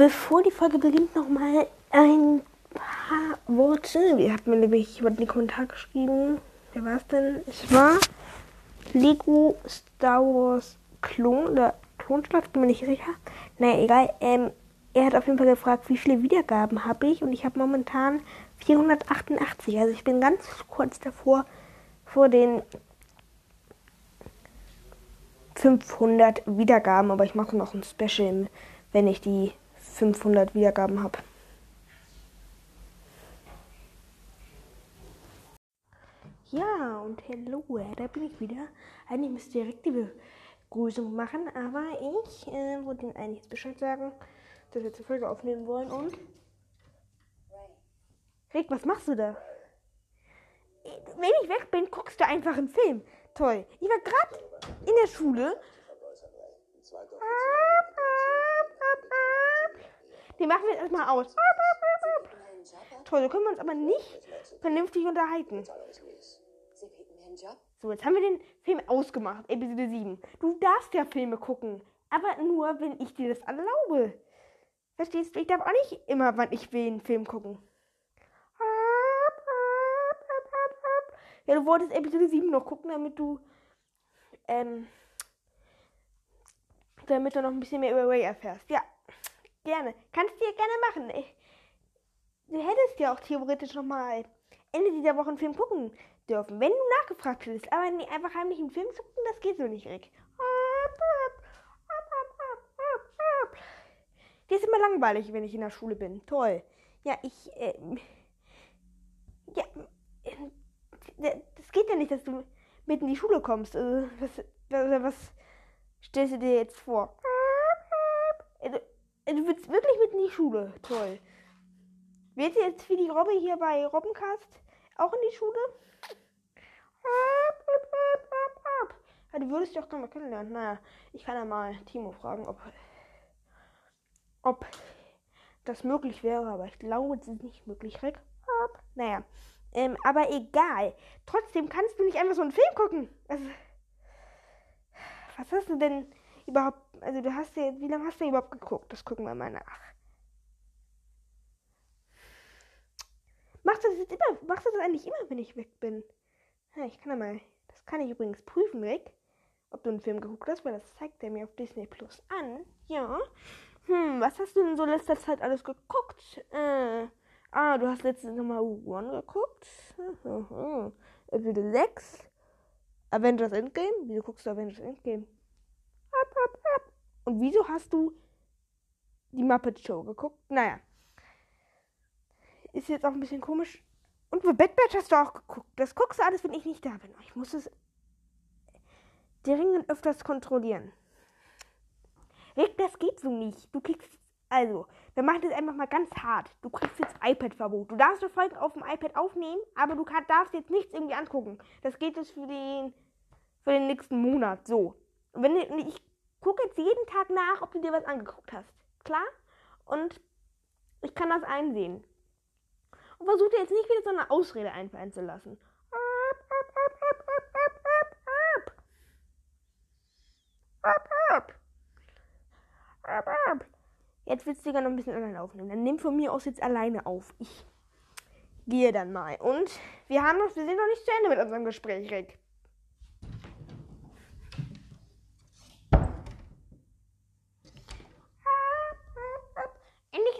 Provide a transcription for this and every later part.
bevor die Folge beginnt, nochmal ein paar Worte. Ihr habt mir nämlich über den Kommentar geschrieben. Wer war es denn? Es war Lego Star Wars Klon oder Klonstadt, bin mir nicht sicher. Naja, egal. Ähm, er hat auf jeden Fall gefragt, wie viele Wiedergaben habe ich und ich habe momentan 488. Also ich bin ganz kurz davor vor den 500 Wiedergaben, aber ich mache noch ein Special, wenn ich die 500 Wiedergaben habe. Ja, und hallo, da bin ich wieder. Eigentlich müsste ich direkt die Begrüßung machen, aber ich äh, wollte Ihnen eigentlich Bescheid sagen, dass wir jetzt eine Folge aufnehmen wollen und. Rick, was machst du da? Wenn ich weg bin, guckst du einfach einen Film. Toll. Ich war gerade in der Schule. Den machen wir jetzt erstmal aus. Toll, da können wir uns aber nicht vernünftig unterhalten. So, jetzt haben wir den Film ausgemacht, Episode 7. Du darfst ja Filme gucken, aber nur, wenn ich dir das erlaube. Verstehst du? Ich darf auch nicht immer, wann ich will, einen Film gucken. Ja, du wolltest Episode 7 noch gucken, damit du, ähm, damit du noch ein bisschen mehr über Ray erfährst. Ja, gerne. Kannst du ja gerne machen. Du hättest ja auch theoretisch noch mal Ende dieser Woche einen Film gucken dürfen, wenn du nachgefragt hättest. Aber nee, einfach heimlich einen Film zu gucken, das geht so nicht, Rick. Die ist immer langweilig, wenn ich in der Schule bin. Toll. Ja, ich, äh, ja, das geht ja nicht, dass du mit in die Schule kommst. Also, was, was, was stellst du dir jetzt vor? Also, du willst wirklich mit in die Schule. Toll. Du jetzt wie die Robbe hier bei Robbencast auch in die Schule? Ja, du würdest auch gerne mal kennenlernen. Naja, ich kann ja mal Timo fragen, ob, ob das möglich wäre, aber ich glaube, es ist nicht möglich, Rick. Naja, ähm, aber egal. Trotzdem kannst du nicht einfach so einen Film gucken. Also, was hast du denn überhaupt, also du hast ja, wie lange hast du überhaupt geguckt? Das gucken wir mal nach. Machst du das jetzt immer, machst du das eigentlich immer, wenn ich weg bin? Ja, ich kann ja mal, das kann ich übrigens prüfen, Rick, ob du einen Film geguckt hast, weil das zeigt er mir auf Disney Plus an. Ja. Hm, was hast du denn so letzter Zeit alles geguckt? Äh, ah, du hast letztens nochmal One geguckt. Episode 6. Avengers Endgame. Wieso guckst du Avengers Endgame? Und wieso hast du die Muppet Show geguckt? Naja. Ist jetzt auch ein bisschen komisch. Und The Bad Batch hast du auch geguckt. Das guckst du alles, wenn ich nicht da bin. Ich muss es dringend öfters kontrollieren. Rick, das geht so nicht. Du kriegst. Also, wir machen das einfach mal ganz hart. Du kriegst jetzt iPad-Verbot. Du darfst eine Folge auf dem iPad aufnehmen, aber du darfst jetzt nichts irgendwie angucken. Das geht jetzt für den, für den nächsten Monat. So. Und wenn ich gucke jetzt jeden Tag nach, ob du dir was angeguckt hast. Klar? Und ich kann das einsehen. Und versuch dir jetzt nicht wieder so eine Ausrede einfallen zu lassen. Jetzt willst du ja noch ein bisschen alleine aufnehmen. Dann nimm von mir aus jetzt alleine auf. Ich gehe dann mal. Und wir haben noch, wir sind noch nicht zu Ende mit unserem Gespräch, Rick.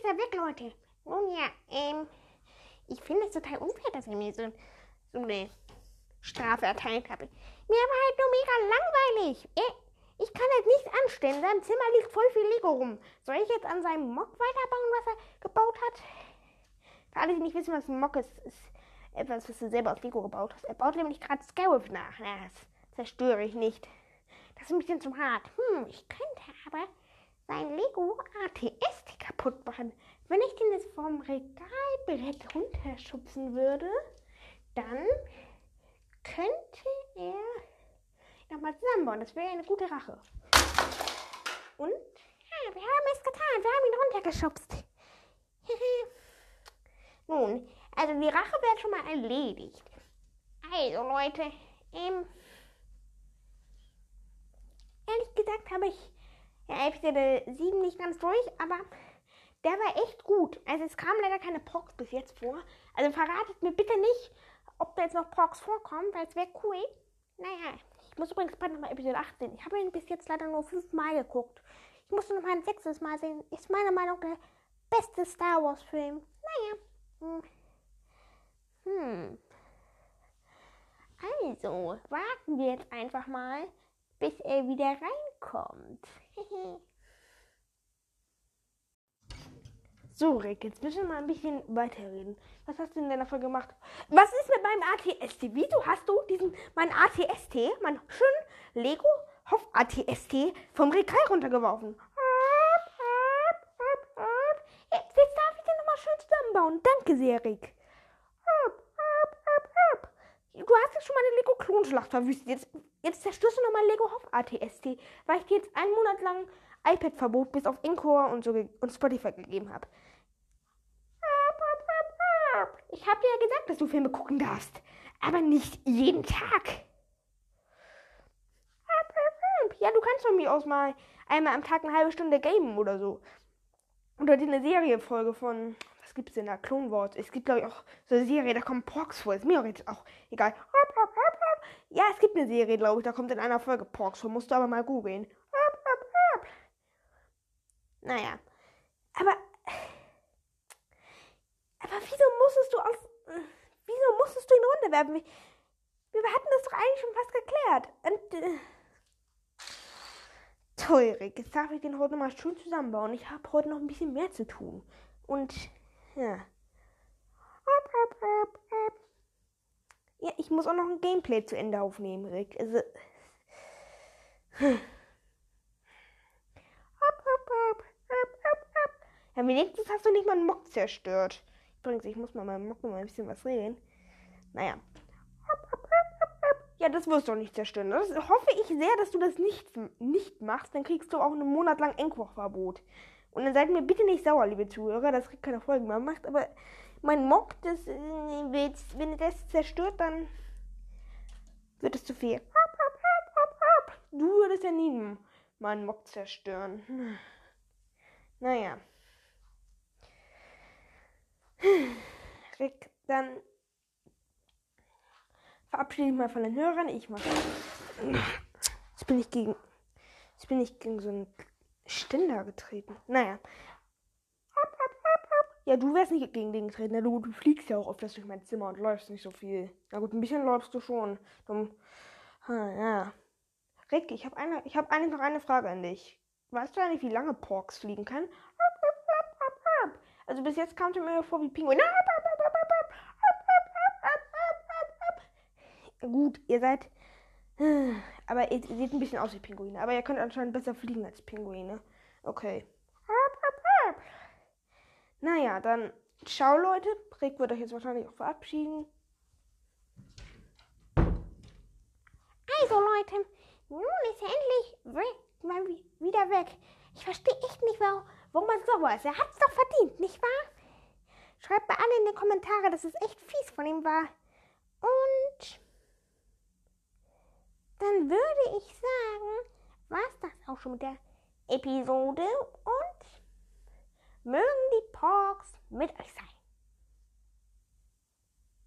Endlich ist er weg, Leute. Nun ja, ähm, ich finde es total unfair, dass er mir so, so eine Strafe erteilt hat. Mir war halt nur mega langweilig. Ich kann jetzt nichts anstellen. In seinem Zimmer liegt voll viel Lego rum. Soll ich jetzt an seinem Mock weiterbauen, was er gebaut hat? Für alle, die nicht wissen, was ein Mock ist, ist etwas, was du selber aus Lego gebaut hast. Er baut nämlich gerade Scarif nach. Na, das zerstöre ich nicht. Das ist ein bisschen zu hart. Hm, ich könnte aber sein Lego ATS kaputt machen. Wenn ich den jetzt vom Regalbrett runterschubsen würde, dann könnte er nochmal zusammenbauen. Das wäre eine gute Rache. Und ja, wir haben es getan. Wir haben ihn runtergeschubst. Nun, also die Rache wird schon mal erledigt. Also Leute, ähm, ehrlich gesagt habe ich Episode 7 nicht ganz durch, aber der war echt gut. Also es kam leider keine Prox bis jetzt vor. Also verratet mir bitte nicht, ob da jetzt noch Prox vorkommen, weil es wäre cool. Naja, ich muss übrigens bald nochmal Episode 8 sehen. Ich habe ihn bis jetzt leider nur fünfmal geguckt. Ich muss noch mal ein sechstes Mal sehen. Ist meiner Meinung nach der beste Star Wars Film. Naja. Hm. hm. Also, warten wir jetzt einfach mal, bis er wieder reinkommt. so, Rick, jetzt müssen wir mal ein bisschen weiterreden. Was hast du deiner Folge gemacht? Was ist mit meinem ATST? Wieso hast du diesen, mein ATST, mein schön Lego Hoff ATST vom Regal runtergeworfen? Jetzt, jetzt darf ich den nochmal schön zusammenbauen. Danke sehr, Rick. Du hast jetzt schon meine Lego-Klonschlacht verwüstet. Jetzt, jetzt zerstörst du nochmal Lego Hoff ATST, weil ich dir jetzt einen Monat lang iPad-Verbot bis auf Encore und, so und Spotify gegeben habe. Ich habe dir ja gesagt, dass du Filme gucken darfst. Aber nicht jeden Tag. Ja, du kannst von mir aus mal einmal am Tag eine halbe Stunde gamen oder so. Oder dir eine Serienfolge von, was gibt es denn da? Clone Wars. Es gibt, glaube ich, auch so eine Serie, da kommen Porks vor. Ist mir auch jetzt auch egal. Ja, es gibt eine Serie, glaube ich, da kommt in einer Folge Porks. Musst du aber mal googeln. Naja. Aber. Aber wieso musstest du aus. Wieso musstest du ihn runterwerfen? Wir, wir hatten das doch eigentlich schon fast geklärt. Und. Äh, Teurig. Jetzt darf ich den heute mal schön zusammenbauen. Ich habe heute noch ein bisschen mehr zu tun. Und ja. Ja, ich muss auch noch ein Gameplay zu Ende aufnehmen, Rick. Also. Ja, wenigstens hast du nicht mal einen Mock zerstört. Übrigens, ich muss mal meinem Mock mal ein bisschen was reden. Naja. Ja, das wirst du auch nicht zerstören. Das hoffe ich sehr, dass du das nicht, nicht machst. Dann kriegst du auch einen Monat lang Encore-Verbot. Und dann seid mir bitte nicht sauer, liebe Zuhörer, dass Rick keine Folgen mehr macht. Aber mein Mock, das, äh, wenn ihr das zerstört, dann wird es zu viel. Du würdest ja nie meinen Mock zerstören. Naja. Rick, dann verabschiede ich mal von den Hörern. Ich mach. Jetzt bin ich gegen. Jetzt bin ich gegen so einen Ständer getreten. Naja. Ja, du wärst nicht gegen den getreten. Ja, du, du fliegst ja auch oft durch mein Zimmer und läufst nicht so viel. Na gut, ein bisschen läufst du schon. Dumm. Ha, ja. Rick, ich habe eine, ich habe eigentlich noch eine Frage an dich. Weißt du eigentlich, wie lange Porks fliegen kann? Also bis jetzt kam es mir vor wie Pinguin. Gut, ihr seid. Aber ihr seht ein bisschen aus wie Pinguine. Aber ihr könnt anscheinend besser fliegen als Pinguine. Okay. Naja, dann ciao Leute. Rick wird euch jetzt wahrscheinlich auch verabschieden. Also Leute, nun ist er endlich mal wieder weg. Ich verstehe echt nicht, warum warum er sowas. Er hat's doch verdient, nicht wahr? Schreibt mal alle in die Kommentare, dass es echt fies von ihm war. Und dann würde ich sagen, war's das auch schon mit der Episode und mögen die Porks mit euch sein.